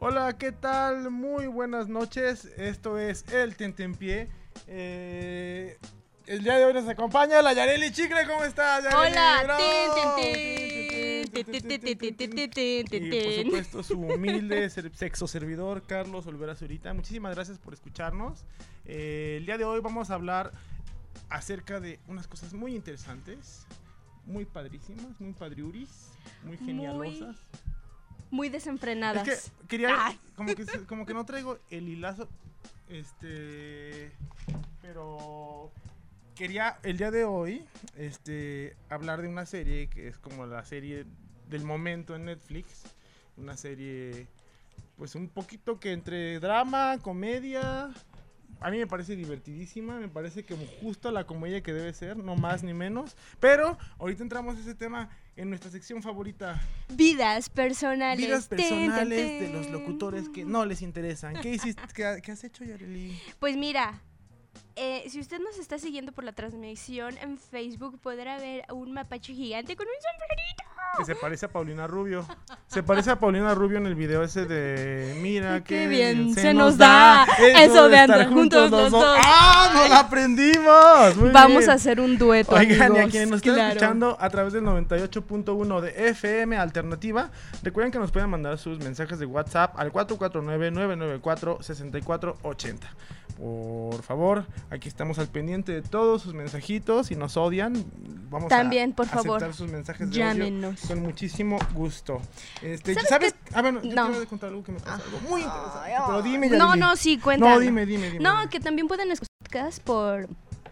Hola, ¿qué tal? Muy buenas noches. Esto es El Tentempié. Eh, el día de hoy nos acompaña la Yareli Chicle. ¿Cómo estás, Yareli? Hola. por supuesto, su humilde sexo servidor, Carlos Olvera Zurita. Muchísimas gracias por escucharnos. El día de hoy vamos a hablar acerca de unas cosas muy interesantes, muy padrísimas, muy padriuris, muy genialosas. Muy desenfrenadas. Es quería. Que, como que no traigo el hilazo. Este. Pero quería el día de hoy, este, hablar de una serie que es como la serie del momento en Netflix, una serie, pues un poquito que entre drama, comedia, a mí me parece divertidísima, me parece como justo la comedia que debe ser, no más ni menos, pero ahorita entramos a ese tema en nuestra sección favorita, Vidas personales. Vidas Tin, tin, personales de tin. los locutores que no les interesan. ¿Qué hiciste? ¿Qué, qué has hecho, Yareli? Pues mira, eh, si usted nos está siguiendo por la transmisión en Facebook, podrá ver un mapache gigante con un sombrerito. Que se parece a Paulina Rubio. Se parece a Paulina Rubio en el video ese de Mira Qué qué, bien se nos da eso de estar andar juntos los dos. ¡Ah! ¡Nos la aprendimos! Muy Vamos bien. a hacer un dueto. Oigan, y a quienes nos están claro. escuchando a través del 98.1 de FM Alternativa, recuerden que nos pueden mandar sus mensajes de WhatsApp al 449-994-6480. Por favor, aquí estamos al pendiente de todos sus mensajitos. Si nos odian, vamos También, a por favor, aceptar sus mensajes de odio con muchísimo gusto. Este, ¿Sabes ¿Sabes? Ah, bueno, yo No. te voy a contar algo que me pasó, algo muy interesante. Ay, Pero dime, No, Yareli. no, sí, cuéntalo. No, dime, dime, dime. No, que también pueden escuchar por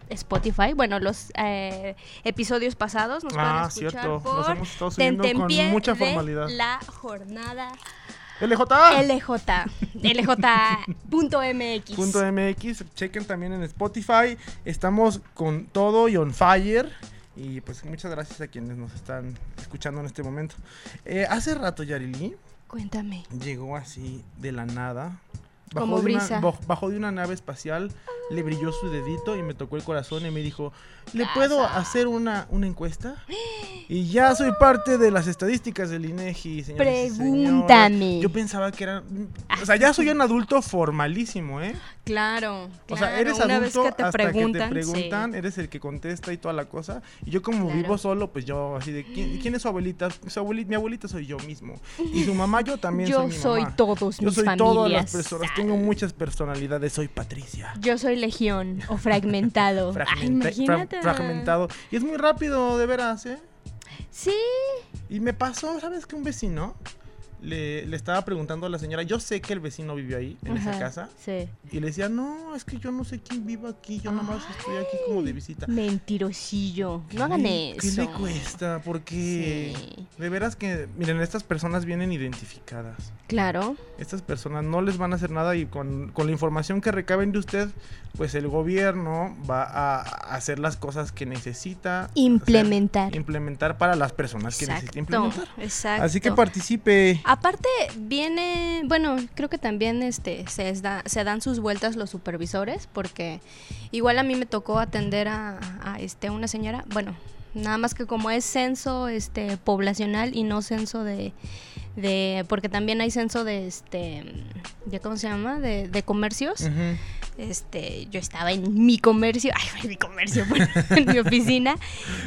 Spotify. Bueno, los eh, episodios pasados nos Ah, pueden escuchar cierto. Nos por hemos estado con mucha formalidad. la jornada LJ. LJ. LJ.mx. Punto MX, chequen también en Spotify. Estamos con todo y on fire. Y pues muchas gracias a quienes nos están escuchando en este momento. Eh, hace rato Yarili Cuéntame. llegó así de la nada. Como de una- brisa. baj- bajó de una nave espacial, le brilló su dedito y me tocó el corazón y me dijo, ¿le puedo Casa. hacer una, una encuesta? Y ya soy parte de las estadísticas del INEGI. Pregúntame. Yo pensaba que era... O sea, ya soy un adulto formalísimo, ¿eh? Claro. O sea, claro, eres una adulto vez que te hasta preguntan, que te sí. preguntan, eres el que contesta y toda la cosa. Y yo como Claro. vivo solo, pues yo así de, ¿quién, quién es su abuelita? Su abuelita? Mi abuelita soy yo mismo. Y su mamá yo también Yo soy mi soy mamá. todos Yo mis soy familias. todas las personas, tengo muchas personalidades, soy Patricia. Yo soy legión o fragmentado. Ay, Fragmenta- fra- imagínate. fragmentado. Y es muy rápido, de veras, ¿eh? Sí. Y me pasó, ¿sabes qué? Un vecino le, le estaba preguntando a la señora, yo sé que el vecino vive ahí, en esa casa. Sí. Y le decía, no, es que yo no sé quién vive aquí, yo nomás estoy aquí como de visita. Mentirosillo. ¿Qué No hagan eso. ¿Qué le cuesta? Porque Sí. de veras que, miren, estas personas vienen identificadas. Claro. Estas personas no les van a hacer nada y con, con la información que recaben de usted, pues el gobierno va a hacer las cosas que necesita hacer, Implementar. implementar para las personas que necesita implementar. Exacto. Así que participe. Aparte viene, bueno, creo que también este se, da- se dan sus vueltas los supervisores porque igual a mí me tocó atender a, a, este una señora, bueno, nada más que como es censo este poblacional y no censo de de porque también hay censo de este de cómo se llama de, de comercios este, yo estaba en mi comercio, ay, en mi comercio, bueno, en mi oficina,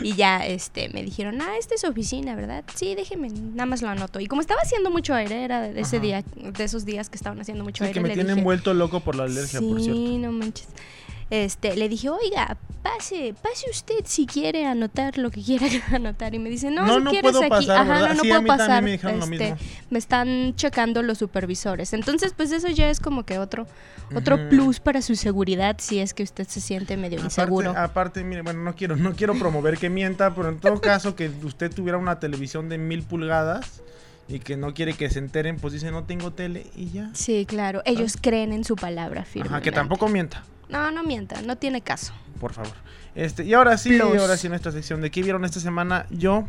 y ya, este, me dijeron, ah, esta es oficina, ¿verdad? Sí, déjeme, nada más lo anoto. Y como estaba haciendo mucho aire, era de ese Ajá. día, de esos días que estaban haciendo mucho Sí, aire, que me le tienen dije, vuelto loco por la alergia, por cierto. Sí, no manches. Este, le dije, oiga, pase, pase usted si quiere anotar lo que quiera anotar. Y me dice, no, No, si no quieres puedo aquí. pasar, Ajá, no, no Sí, puedo pasar. me este, me están checando los supervisores. Entonces, pues eso ya es como que otro, otro plus para su seguridad si es que usted se siente medio inseguro. Aparte, mire, bueno, no quiero, no quiero promover que mienta, pero en todo caso que usted tuviera una televisión de mil pulgadas y que no quiere que se enteren, pues dice no tengo tele y ya. Sí, claro. Ellos creen en su palabra firme. Ajá, que tampoco mienta, No, no mienta, no tiene caso. por favor. Este, y ahora sí, Plus. ahora sí en esta sección de qué vieron esta semana, yo,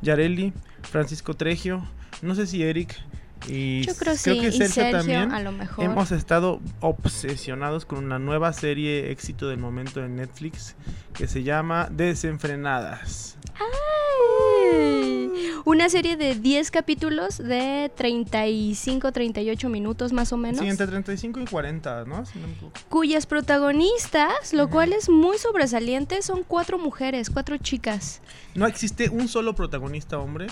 Yareli, Francisco Tregio, no sé si Eric y Yo creo, creo sí. que y Sergio, Sergio, también. a lo mejor. Hemos estado obsesionados con una nueva serie éxito del momento en Netflix que se llama Desenfrenadas. ¡Ay! Una serie de 10 capítulos de 35, 38 minutos más o menos. Sí, entre 35 y 40, ¿no? Si no. Cuyas protagonistas, lo cual es muy sobresaliente, son cuatro mujeres, cuatro chicas. No existe un solo protagonista hombre.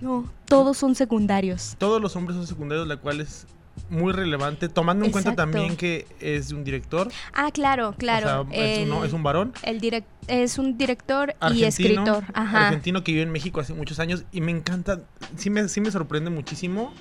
No, todos son secundarios. Todos los hombres son secundarios, la cual es muy relevante, tomando en cuenta Exacto. también que es un director. Ah, claro, claro. O sea, es, un, el- es un varón. el direc- es un director y Argentino, escritor. Ajá. argentino que vive en México hace muchos años y me encanta, sí me, sí me sorprende muchísimo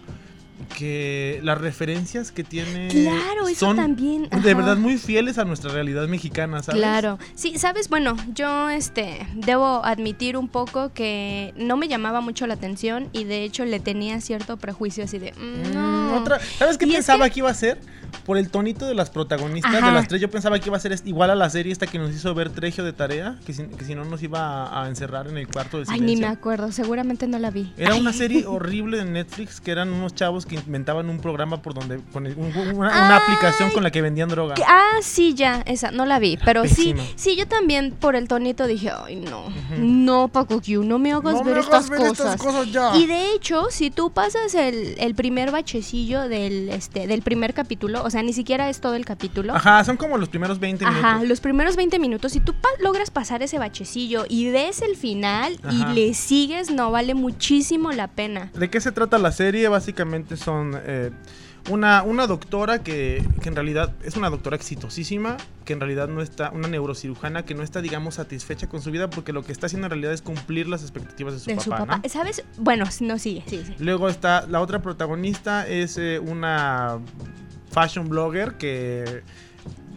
que las referencias que tiene Claro, eso son también. de verdad muy fieles a nuestra realidad mexicana, ¿sabes? Claro. Sí, sabes, bueno, yo este debo admitir un poco que no me llamaba mucho la atención y de hecho le tenía cierto prejuicio así de mm, Mm, no. otra- ¿Sabes qué Y es pensaba que... iba a ser? Por el tonito de las protagonistas Ajá. de las tres, yo pensaba que iba a ser igual a la serie esta que nos hizo ver Tregio de tarea, que si, que si no nos iba a, a encerrar en el cuarto de Ay, silencio. ni me acuerdo, seguramente no la vi. Era Ay. una serie horrible de Netflix que eran unos chavos que inventaban un programa por donde con el- un- una, una Ay. aplicación con la que vendían droga. Que- Ah, sí, ya, esa, no la vi, pero sí, Pésima. sí, yo también por el tonito dije, ay, no, no, Paco Q, no me hagas No me ver, hagas estas, ver cosas. estas cosas ya. Y de hecho, si tú pasas el, el primer bachecillo del, este, del primer capítulo, o sea, ni siquiera es todo el capítulo, Ajá, son como los primeros 20 Ajá, minutos. los primeros 20 minutos, si tú pa- logras pasar ese bachecillo y ves el final Ajá. y le sigues, no vale muchísimo la pena. ¿De qué se trata la serie? Básicamente son eh, una, una doctora que, que en realidad es una doctora exitosísima, que en realidad no está, una neurocirujana que no está, digamos, satisfecha con su vida porque lo que está haciendo en realidad es cumplir las expectativas de su de papá. su papá. ¿no? ¿Sabes? Bueno, no sigue, sí, sí. Luego está la otra protagonista, es eh, una fashion blogger que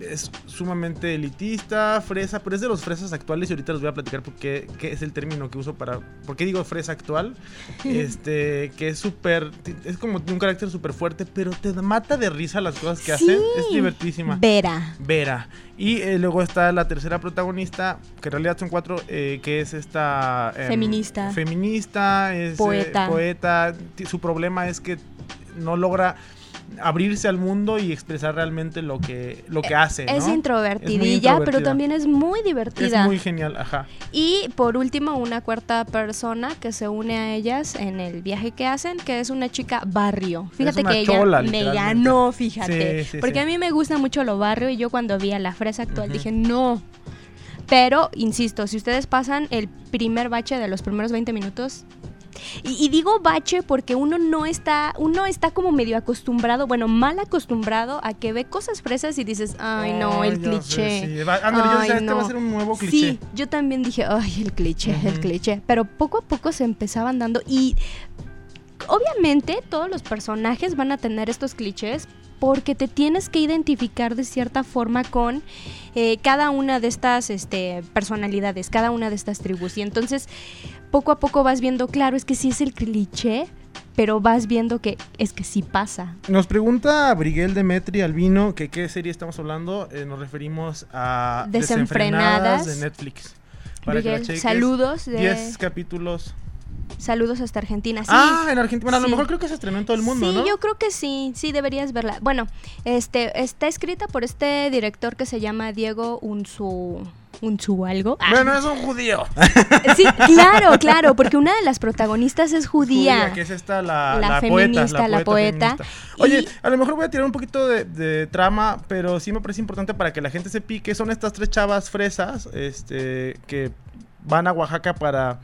es sumamente elitista, fresa, pero es de los fresas actuales y ahorita les voy a platicar por qué, es el término que uso para... ¿Por qué digo fresa actual? este, que es súper... Es como un carácter súper fuerte, pero te mata de risa las cosas que Sí. hace. Es divertísima. Vera. Vera. Y eh, luego está la tercera protagonista, que en realidad son cuatro, eh, que es esta... em, Feminista. Feminista, es eh, Poeta. poeta. Su problema es que no logra abrirse al mundo y expresar realmente lo que, lo que hace. Es introvertidilla, pero también es muy Es divertida. muy genial, ajá. Y por último, una cuarta persona que se une a ellas en el viaje que hacen, que es una chica barrio. Fíjate que ella me ganó, fíjate. Sí, sí, porque sí. a mí me gusta mucho lo barrio y yo cuando vi a la fresa actual dije, no. Pero, insisto, si ustedes pasan el primer bache de los primeros 20 minutos, y, y digo bache porque uno no está, uno está como medio acostumbrado, bueno, mal acostumbrado a que ve cosas fresas y dices, ay no, el cliché. sé, sí. Va- ándale, yo decía, este va a ser un nuevo cliché. Sí, yo también dije, ay, el cliché, el cliché. Pero poco a poco se empezaban dando y obviamente todos los personajes van a tener estos clichés porque te tienes que identificar de cierta forma con eh, cada una de estas este, personalidades, cada una de estas tribus. Y entonces poco a poco vas viendo, claro, es que sí es el cliché, pero vas viendo que es que sí pasa. Nos pregunta Briguel Demetri Albino que qué serie estamos hablando. Eh, nos referimos a Desenfrenadas. de Netflix. Para que la saludos, de- 10 capítulos. Saludos hasta Argentina. Sí, ah, en Argentina. Bueno, a lo mejor creo que se estrenó en todo el mundo, sí, ¿no? yo creo que sí, sí deberías verla. Bueno, este está escrita por este director que se llama Diego Unzu Unzu algo. Ah, Bueno, es un judío. sí, claro, claro, porque una de las protagonistas es judía. que es esta la, La la feminista, poeta, la poeta. Oye, a lo mejor voy a tirar un poquito de, de trama, pero sí me parece importante para que la gente se pique. Son estas tres chavas fresas, este, que van a Oaxaca para,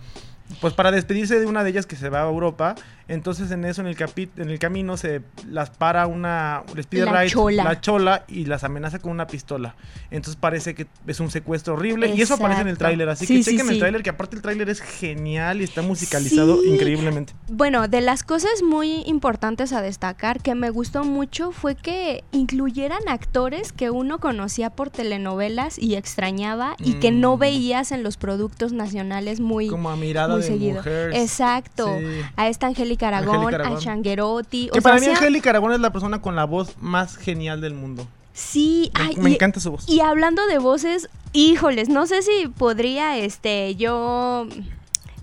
pues para despedirse de una de ellas que se va a Europa. Entonces en eso, en el, capi- en el camino, se las para una... Les pide La chola. la chola y las amenaza con una pistola. Entonces parece que es un secuestro horrible. Y eso aparece en el tráiler. Así Sí, que sí, chequen el tráiler, que aparte el tráiler es genial y está musicalizado increíblemente. Bueno, de las cosas muy importantes a destacar que me gustó mucho fue que incluyeran actores que uno conocía por telenovelas y extrañaba y que no Mm. veías en los productos nacionales muy, Como a mirada muy de seguido. mujer. Exacto. A esta Angélica Aragón, Angélica a. Changuerotti. Que o para sea, mí Angélica Aragón es la persona con la voz más genial del mundo. Sí, Me, ay, me y- encanta su voz. Y hablando de voces, híjoles, no sé si podría este yo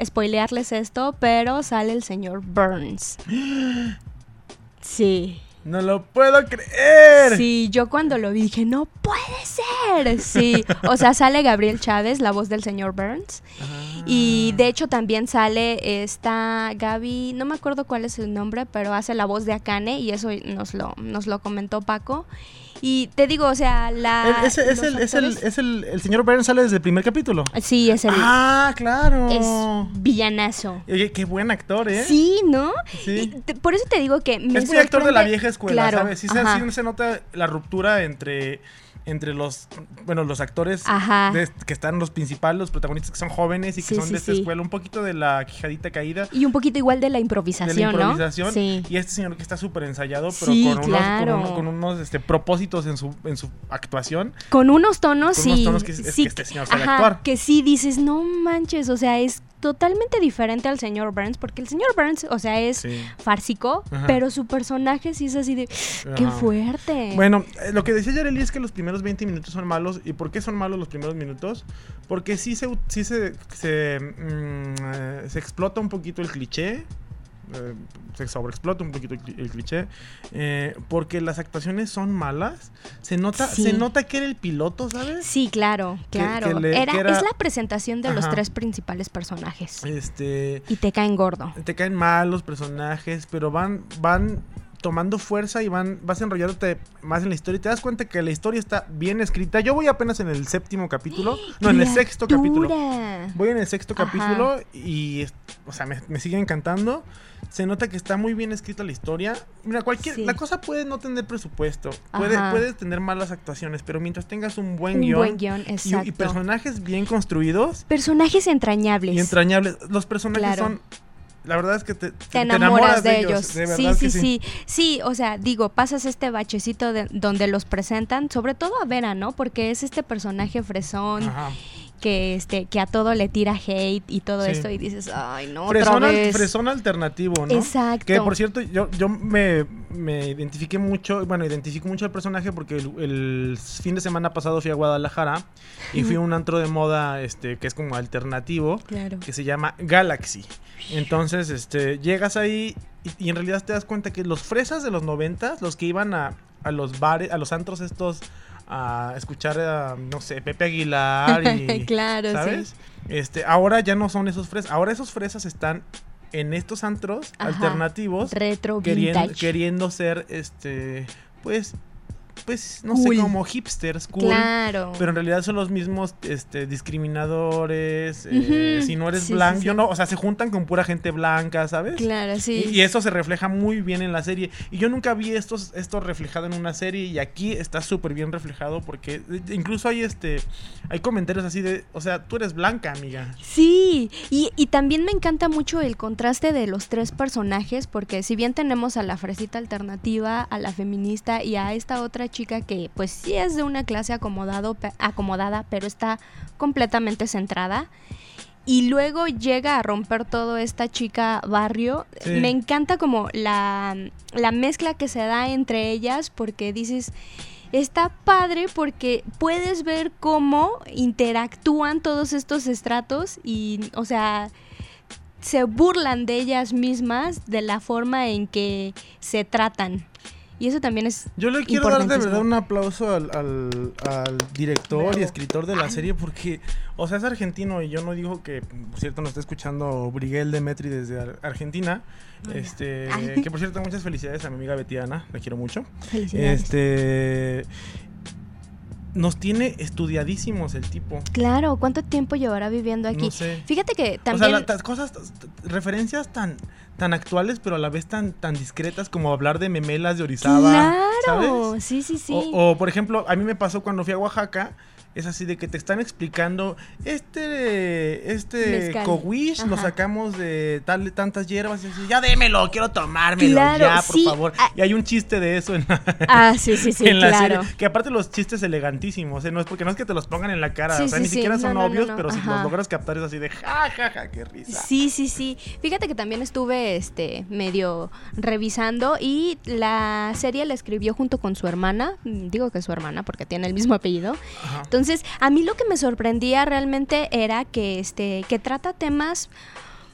spoilearles esto, pero sale el señor Burns. Sí. No lo puedo creer. Sí, yo cuando lo vi dije, no puede ser. Sí, o sea, sale Gabriel Chávez, la voz del señor Burns. Y de hecho también sale esta Gaby, no me acuerdo cuál es el nombre, pero hace la voz de Akane y eso nos lo, nos lo comentó Paco. Y te digo, o sea, la... Es, los el, es, el, es el, el señor Burns sale desde el primer capítulo. Sí, es el... Ah, claro. es villanazo. Oye, qué buen actor, ¿eh? Sí, ¿no? Sí. Y te- por eso te digo que me es muy actor de la vieja escuela, Claro, ¿sabes? Sí se, sí se nota la ruptura entre, entre los, bueno, los actores de- que están los principales, los protagonistas que son jóvenes y que Sí, son sí, de esta sí. escuela, un poquito de la quijadita caída. Y un poquito igual de la De improvisación, la improvisación y este señor que está súper ensayado pero con unos, claro. con unos, con unos, este, propósitos en su, en su actuación Con unos tonos, Con sí. unos tonos que es- este señor sabe ajá, actuar. Que sí dices, no manches, o sea, es totalmente diferente al señor Burns, porque el señor Burns, o sea, es Sí. Ajá. pero su personaje sí es así de, qué fuerte. Bueno, eh, lo que decía Yareli es que los primeros 20 minutos son malos. ¿Y por qué son malos los primeros minutos? Porque sí se, sí se, se, mm, eh, se explota un poquito el cliché. Eh, se sobreexplota un poquito el, cli- el cliché. eh, porque las actuaciones son malas. Se nota, Sí. se nota que era el piloto, ¿sabes? Sí, claro, claro. que le- era, que era- Es la presentación de los tres principales personajes. Este. Y te caen gordo. te caen mal los personajes, pero van, van tomando fuerza y van, vas enrollándote más en la historia y te das cuenta que la historia está bien escrita. Yo voy apenas en el séptimo capítulo, no, en el sexto capítulo. Voy en el sexto Ajá. capítulo y, o sea, me, me sigue encantando. Se nota que está muy bien escrita la historia. Mira, cualquier, Sí. la cosa puede no tener presupuesto, puede, puede tener malas actuaciones, pero mientras tengas un buen Un guion, buen guion, y- y, personajes bien construidos Personajes entrañables. y entrañables, los personajes Claro. son, la verdad es que te, te enamoras, de ellos. de sí, sí, que sí, sí. o sea, digo, pasas este bachecito de, donde los presentan, sobre todo a Vera, ¿no? Porque es este personaje fresón Ajá. Que este que a todo le tira hate y todo Sí. esto y dices, "Ay, no, Fresón, otra al- vez." fresón alternativo, ¿no? Exacto. Que por cierto, yo, yo me, me identifiqué mucho, bueno, identifico mucho al personaje porque el, el fin de semana pasado fui a Guadalajara y fui a un antro de moda este que es como alternativo Claro. que se llama Galaxy. Entonces, este, llegas ahí y, y en realidad te das cuenta que los fresas de los noventas, los que iban a, a los bares, a los antros estos a escuchar a, no sé, Pepe Aguilar y claro, ¿sabes? sí. Este, ahora ya no son esos fresas, ahora esos fresas están en estos antros Ajá. alternativos Retro queriendo ser este pues pues no Cool. sé como hipsters cool Claro. pero en realidad son los mismos este discriminadores eh, si no eres sí, blanco sí. yo no o sea se juntan con pura gente blanca sabes Claro, sí. y, y eso se refleja muy bien en la serie. Y yo nunca vi esto reflejado en una serie. Y aquí está súper bien reflejado. Porque eh, incluso hay este. Hay comentarios así de. O sea, tú eres blanca, amiga. Sí, y, y también me encanta mucho el contraste de los tres personajes, porque si bien tenemos a la fresita alternativa, a la feminista y a esta otra chica que pues sí es de una clase acomodado, acomodada, pero está completamente centrada. Y luego llega a romper todo esta chica barrio. Sí. Me encanta como la, la mezcla que se da entre ellas porque dices, está padre porque puedes ver cómo interactúan todos estos estratos y, o sea, se burlan de ellas mismas de la forma en que se tratan. Y eso también es... Yo le quiero dar de verdad un aplauso al, al- al director Bravo. y escritor de la serie. Porque, o sea, es argentino. Y yo no digo que, por cierto, nos está escuchando Briguel Demetri desde Ar- Argentina. Este, Ay. que por cierto, muchas felicidades a mi amiga Betiana. La quiero mucho. Felicidades. Este. Nos tiene estudiadísimos el tipo. Claro, ¿cuánto tiempo llevará viviendo aquí? No sé. Fíjate que O también... sea, la- tas- cosas, referencias tan, tan actuales, pero a la vez tan, tan discretas como hablar de memelas de Orizaba. claro, ¿sabes? sí, sí, sí. O, o, por ejemplo, a mí me pasó cuando fui a Oaxaca. Es así de que te están explicando, este, este cowish lo sacamos de tal, tantas hierbas y así, ya démelo, quiero tomármelo, Claro, ya, por sí, favor. ah. Y hay un chiste de eso en la, Ah, sí, sí, sí, en la claro. serie, que aparte los chistes elegantísimos, ¿eh? no es porque no es que te los pongan en la cara, Sí, o sea, sí, ni siquiera son no, obvios, no, pero si los logras captar es así de ja, ja, ja, qué risa. Sí, sí, sí. Fíjate que también estuve este medio revisando y la serie la escribió junto con su hermana, digo que su hermana porque tiene el mismo apellido. Ajá. Entonces, a mí lo que me sorprendía realmente era que este que trata temas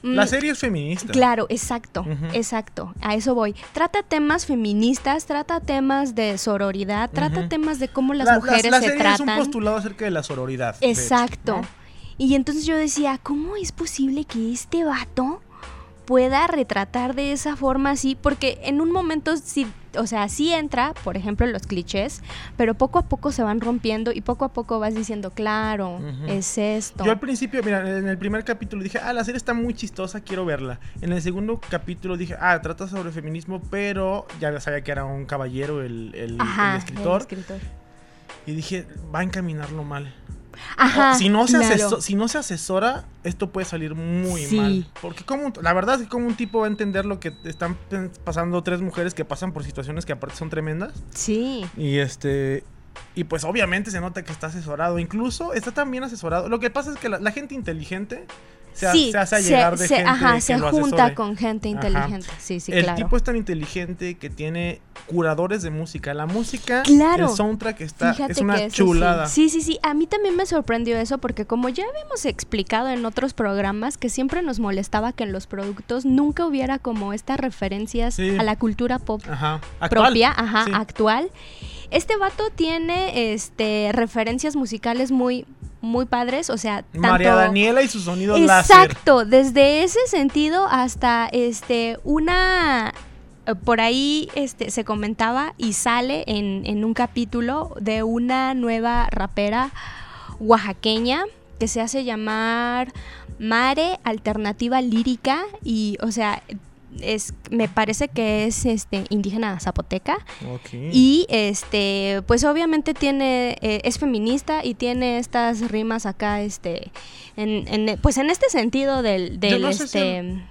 mm, La serie es feminista. Claro, exacto, exacto. A eso voy. Trata temas feministas, trata temas de sororidad, trata temas de cómo las La- la- mujeres la se serie es un tratan. postulado acerca de la sororidad. hecho, Exacto. ¿no? Y entonces yo decía, ¿cómo es posible que este vato pueda retratar de esa forma así? Porque en un momento sí, o sea, sí entra, por ejemplo, los clichés, pero poco a poco se van rompiendo y poco a poco vas diciendo, claro, es esto. Yo al principio, mira, en el primer capítulo dije, ah, la serie está muy chistosa, quiero verla. En el segundo capítulo dije, ah, trata sobre feminismo, pero ya sabía que era un caballero el, el- el Ajá, el escritor. escritor. Y dije, va a encaminarlo mal. Ajá. Si, no se claro. si no se asesora, esto puede salir muy Sí. mal. Porque como, la verdad es que como un tipo va a entender lo que están pasando tres mujeres que pasan por situaciones que aparte son tremendas. Sí. Y este. Y pues obviamente se nota que está asesorado. Incluso está tan bien asesorado. Lo que pasa es que la, la gente inteligente se, sí, se hace llegar de se- gente ajá, que se lo junta asesore. con gente Ajá. inteligente. Sí, sí, el claro. tipo es tan inteligente que tiene curadores de música. La música, Claro. el soundtrack está, Fíjate es una chulada. Sí. sí, sí, sí. A mí también me sorprendió eso porque como ya habíamos explicado en otros programas que siempre nos molestaba que en los productos nunca hubiera como estas referencias Sí. a la cultura pop Ajá. Actual. propia, ajá, actual. Este vato tiene este referencias musicales muy muy padres, o sea, tanto María Daniela y su sonido láser. Exacto, desde ese sentido hasta este una eh, por ahí este se comentaba y sale en, en un capítulo de una nueva rapera oaxaqueña que se hace llamar Mare Alternativa Lírica y o sea es me parece que es este indígena zapoteca y este, pues obviamente tiene, eh, es feminista y tiene estas rimas acá, este, en, en- pues en este sentido del, del, no sé si este,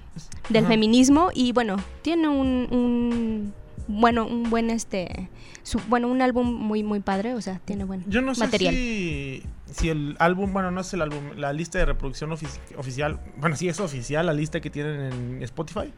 del Ajá. feminismo y bueno, tiene un, un bueno, un buen este, su- bueno, un álbum muy, muy padre, o sea, tiene buen Yo no sé material. si, si el álbum, bueno, no es el álbum, la lista de reproducción ofici- oficial, bueno, sí es oficial, la lista que tienen en Spotify.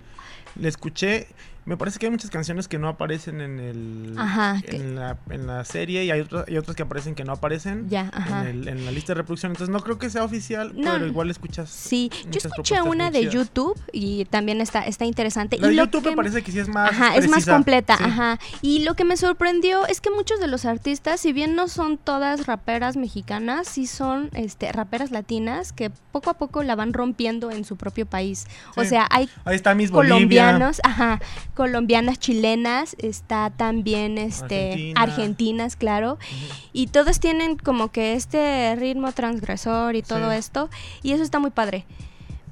Le escuché, me parece que hay muchas canciones que no aparecen en el Ajá, que- en, la, en la serie y hay otras, hay otras que aparecen que no aparecen Ya, ajá. en, el- en la lista de reproducción. Entonces no creo que sea oficial, No. pero igual escuchas. Sí, yo escuché una de chidas. YouTube y también está, está interesante. La y de lo YouTube que me parece que sí es más Ajá, es más completa, Sí. ajá. Y lo que me sorprendió es que muchos de los artistas, si bien no son todas raperas mexicanas, sí son este, raperas latinas que poco a poco la van rompiendo en su propio país. O sea, hay Ahí está Bolivia. colombianos, ajá, colombianas, chilenas, está también este Argentina. argentinas, claro, y todos tienen como que este ritmo transgresor y todo Sí. esto, y eso está muy padre.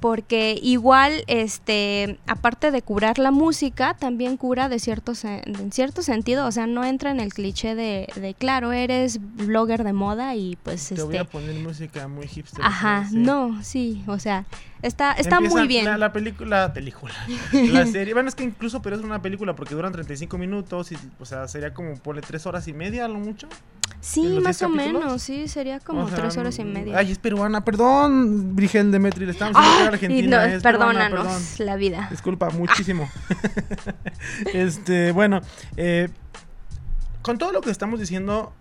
Porque igual, este, aparte de curar la música, también cura de cierto, en cierto sentido, o sea, no entra en el cliché de, de claro, eres blogger de moda y pues Te voy este, a poner música muy hipster. ajá, sí. no, sí, o sea, está, está Empieza muy bien. La, la película, la película. La serie, bueno, es que incluso, pero es una película porque duran 35 minutos y, o sea, sería como, ponle 3 horas y media a lo mucho. ¿En Sí, más 10 o capítulos? menos, sí, sería como O sea, tres horas y media. Ay, es peruana, perdón, Brigel Demetri, le estamos era y argentina. no, es peruana, perdónanos perdón. la vida. Disculpa, muchísimo. este, bueno, eh, con todo lo que estamos diciendo,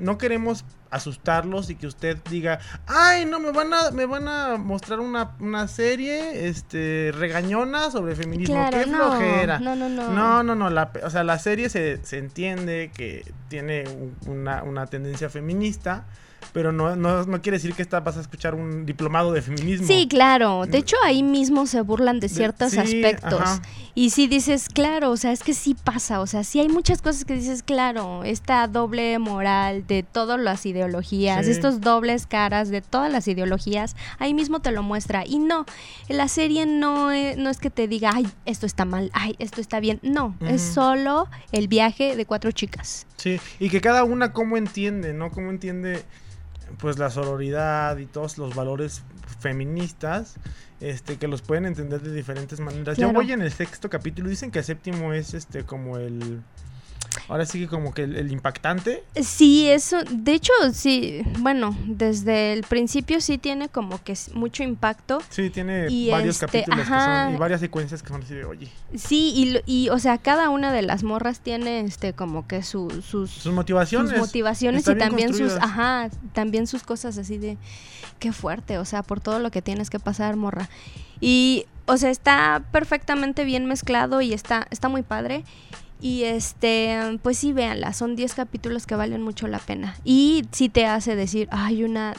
no queremos asustarlos y que usted diga, ay, no, me van a, me van a mostrar una, una serie este, regañona sobre feminismo. Claro, Qué no, flojera. no, no, no. No, no, no, la, o sea, la serie se, se entiende que tiene un- una, una tendencia feminista, pero no, no, no quiere decir que esta vas a escuchar un diplomado de feminismo. Sí, claro. De hecho, ahí mismo se burlan de ciertos sí, aspectos. ajá. Y sí dices, claro, o sea, es que sí pasa. O sea, sí hay muchas cosas que dices, claro, esta doble moral de todas las ideologías, Sí. estos dobles caras de todas las ideologías, ahí mismo te lo muestra. Y no, la serie no es, no es que te diga, ay, esto está mal, ay, esto está bien. No, es solo el viaje de cuatro chicas. Sí, y que cada una cómo entiende, ¿no? Cómo entiende pues la sororidad y todos los valores feministas, este, que los pueden entender de diferentes maneras. Claro. voy en el sexto capítulo, dicen que el séptimo es este como el ahora sí que como que el, el impactante. Sí, eso, de hecho, sí, bueno, desde el principio sí tiene como que mucho impacto. Sí, tiene Y varios este, capítulos que son y varias secuencias que son así de, oye, Sí, y, y, o sea, cada una de las morras tiene este como que su, sus, sus motivaciones. sus motivaciones y también sus, ajá, también sus cosas así de qué fuerte, o sea, por todo lo que tienes que pasar, morra. Y, o sea, está perfectamente bien mezclado y está, está muy padre. Y este, pues sí, véanla, son 10 capítulos que valen mucho la pena. Y sí te hace decir, hay una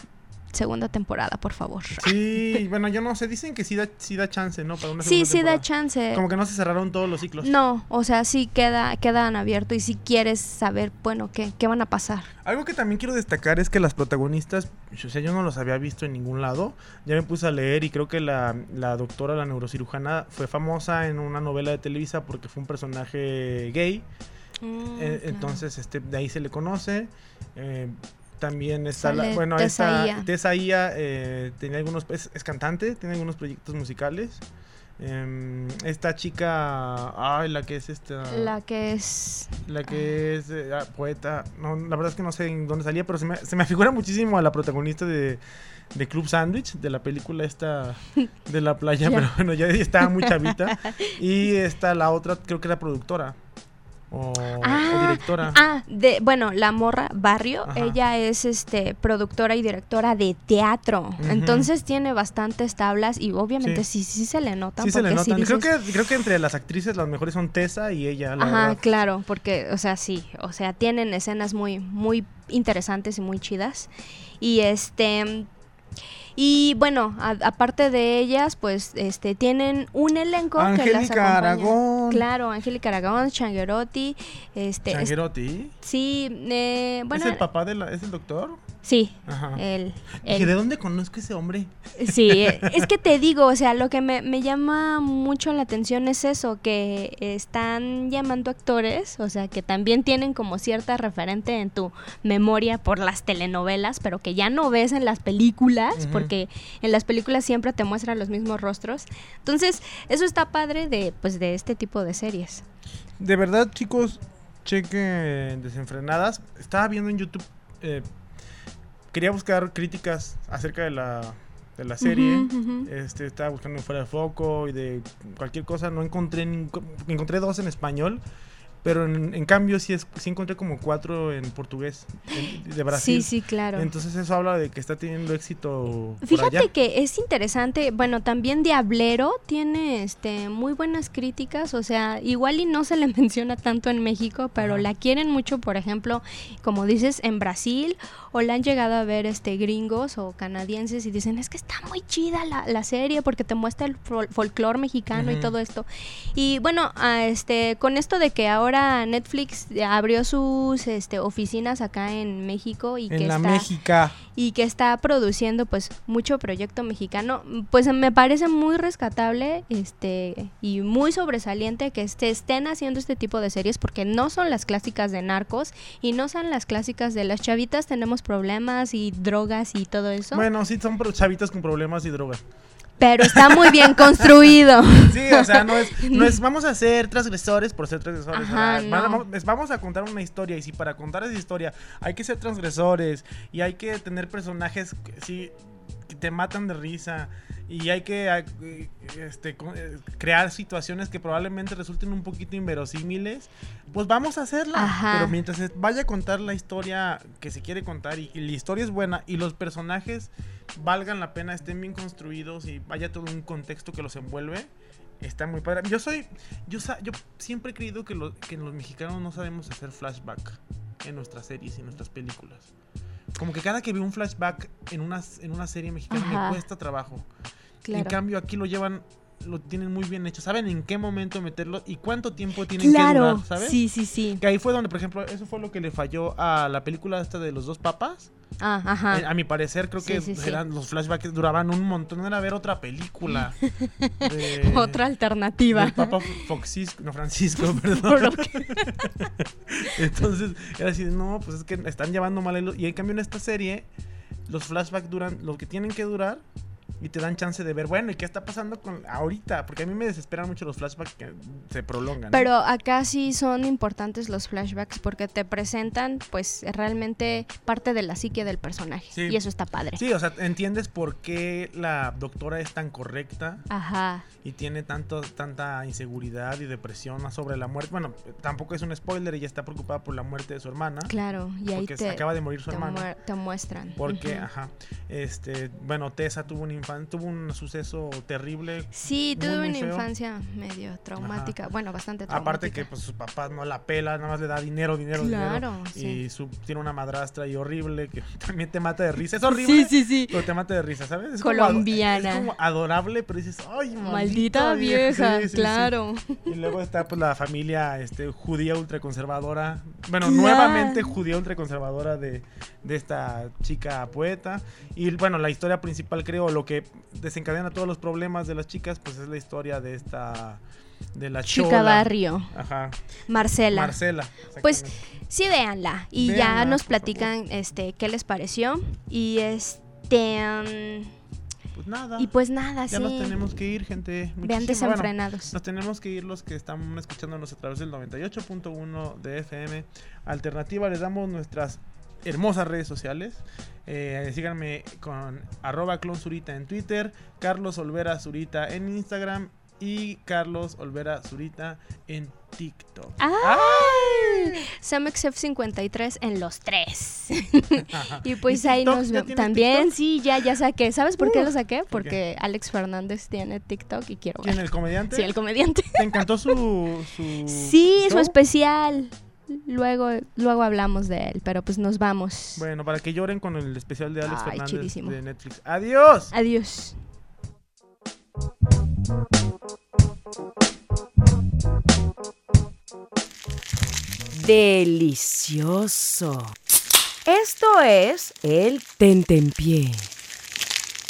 segunda temporada, por favor. Sí, bueno, yo no sé, dicen que sí da, sí da chance, ¿no? Para una Sí, sí da chance. Como que no se cerraron todos los ciclos. No, o sea, sí queda, quedan abiertos y si quieres saber, bueno, qué, qué van a pasar. Algo que también quiero destacar es que las protagonistas, o sea, yo no los había visto en ningún lado. Ya me puse a leer y creo que la, la doctora, la neurocirujana, fue famosa en una novela de Televisa porque fue un personaje gay. Eh, Entonces, este, de ahí se le conoce. Eh, también está la, bueno, Tessa esta Ia. Eh, tenía algunos, es, es cantante, tiene algunos proyectos musicales. Em, esta chica, ay, la que es esta, La que es... la que es eh, ah, poeta, no, la verdad es que no sé en dónde salía, pero se me, se me figura muchísimo a la protagonista de, de Club Sandwich, de la película esta de la playa, Ya. pero bueno, ya estaba muy chavita. y esta, la otra, creo que era productora. O, o directora. Ah, de, bueno, la morra Barrio, Ajá. ella es este productora y directora de teatro. Entonces tiene bastantes tablas y obviamente Sí. sí, sí, se le nota. Sí se le porque sí notan. creo, que, creo que entre las actrices las mejores son Tessa y ella, la Ajá, verdad. claro, porque, o sea, sí, o sea, tienen escenas muy, muy interesantes y muy chidas. Y este, y bueno, a- aparte de ellas, pues, este, tienen un elenco que las. Aragón. Claro, Angélica Aragón, Changuerotti, este, es- Changuerotti. sí, eh, bueno, ¿Es el papá de la, es el doctor? sí, Ajá. el, ¿de dónde conozco ese hombre? Sí, eh, es que te digo, o sea, lo que me, me llama mucho la atención es eso, que están llamando actores, o sea, que también tienen como cierta referente en tu memoria por las telenovelas, pero que ya no ves en las películas, Ujú. Porque en las películas siempre te muestran los mismos rostros. Entonces, eso está padre de, pues, de este tipo de series. De verdad, chicos, chequen desenfrenadas. Estaba viendo en YouTube. eh, quería buscar críticas acerca de la, de la serie. Ujú. Este, estaba buscando fuera de foco y de cualquier cosa. No encontré encontré dos en español. Pero en, en cambio sí, es, sí encontré como cuatro en portugués en- de Brasil. Sí, sí, claro. Entonces eso habla de que está teniendo éxito por Fíjate allá. que es interesante, bueno, también Diablero tiene este muy buenas críticas, o sea, igual y no se le menciona tanto en México, pero Ajá. la quieren mucho, por ejemplo, como dices, en Brasil, o la han llegado a ver este gringos o canadienses y dicen, es que está muy chida la, la serie porque te muestra el fol- folclore mexicano y todo esto. Y bueno, a este, con esto de que ahora Netflix abrió sus este, oficinas acá en México y que la está Méxica. y que está produciendo pues mucho proyecto mexicano, pues me parece muy rescatable este y muy sobresaliente que se estén haciendo este tipo de series porque no son las clásicas de narcos y no son las clásicas de las chavitas tenemos problemas y drogas y todo eso, Bueno, sí, son chavitas con problemas y drogas. Pero está muy bien construido. Sí, o sea, no es, no es vamos a ser transgresores por ser transgresores. Ajá, no. es vamos a contar una historia y si para contar esa historia hay que ser transgresores y hay que tener personajes sí, te matan de risa y hay que este, eh, crear situaciones que probablemente resulten un poquito inverosímiles, pues vamos a hacerla. Ajá. Pero mientras vaya a contar la historia que se quiere contar y, y la historia es buena y los personajes valgan la pena, estén bien construidos y vaya todo un contexto que los envuelve, está muy padre. Yo soy, yo, yo siempre he creído que, lo- que los mexicanos no sabemos hacer flashback en nuestras series y nuestras películas. Como que cada que veo un flashback en una, en una serie mexicana Ajá. me cuesta trabajo. En Claro. cambio, aquí lo llevan, lo tienen muy bien hecho. Saben en qué momento meterlo y cuánto tiempo tienen que Claro, durar, ¿sabes? sí, sí, sí. Que ahí fue donde, por ejemplo, eso fue lo que le falló a la película esta de los dos papas. Ah, ajá. Eh, a mi parecer, creo Sí, que sí, sí. eran, los flashbacks duraban un montón. Era ver otra película. de- Otra alternativa. del Papa Foxisco, no Francisco, perdón. Que- Entonces, era así, no, pues es que están llevando mal el hilo". Y en cambio en esta serie, los flashbacks duran lo que tienen que durar y te dan chance de ver, bueno, ¿y qué está pasando con ahorita? Porque a mí me desesperan mucho los flashbacks que se prolongan. ¿no? Pero acá sí son importantes los flashbacks porque te presentan pues realmente parte de la psique del personaje. Sí. Y eso está padre. Sí, o sea, entiendes por qué la doctora es tan correcta Ajá. y tiene tanto, tanta inseguridad y depresión sobre la muerte. Bueno, tampoco es un spoiler, ella está preocupada por la muerte de su hermana. Claro. Y ahí porque te, acaba de morir su te, hermana. te muestran. Porque, ajá, este, bueno, Tessa tuvo un tuvo un suceso terrible. Sí, muy, tuve muy una feo. infancia medio traumática. Bueno, bastante traumática. Aparte que pues sus papás no la pela, nada más le da dinero, dinero, Claro, dinero. sí. Y su, tiene una madrastra y horrible que también te mata de risa. Es horrible. Sí, sí, sí. Pero te mata de risa, ¿sabes? Es como ado- Colombiana. es como adorable, pero dices, ay, Maldita vieja, Sí, sí, sí. claro. Y luego está pues la familia este, judía ultraconservadora. Bueno, Claro. nuevamente judía ultraconservadora de, de esta chica poeta. Y bueno, la historia principal, creo, lo que desencadena todos los problemas de las chicas, pues es la historia de esta. de la Chica chola. Barrio. Ajá. Marcela. Marcela. Pues sí, véanla. Y ya nos platican este qué les pareció. Y este. mm, Pues nada. y pues nada, ya sí. nos tenemos que ir, gente. Vean Muchísimo- bueno, desenfrenados. Nos tenemos que ir los que están escuchándonos a través del 98.1 de FM. Alternativa, les damos nuestras hermosas redes sociales. Eh, síganme con arroba clonzurita en Twitter, Carlos Olvera Zurita en Instagram y Carlos Olvera Zurita en TikTok. ¡Ay! SamXF53 en los tres. y pues ¿Y ahí TikTok? nos ¿Ya vemos. También, TikTok? sí, ya, ya saqué. ¿Sabes por qué Uh, lo saqué? ¿por qué? Porque Alex Fernández tiene TikTok y quiero ¿Quién, ver. el comediante? Sí, el comediante. ¿Te encantó su, su Sí, su especial. Luego, luego hablamos de él, pero pues nos vamos. Bueno, para que lloren con el especial de Alex Ay, Fernández chidísimo. de Netflix. ¡Adiós! Adiós. Delicioso. Esto es el tentempié.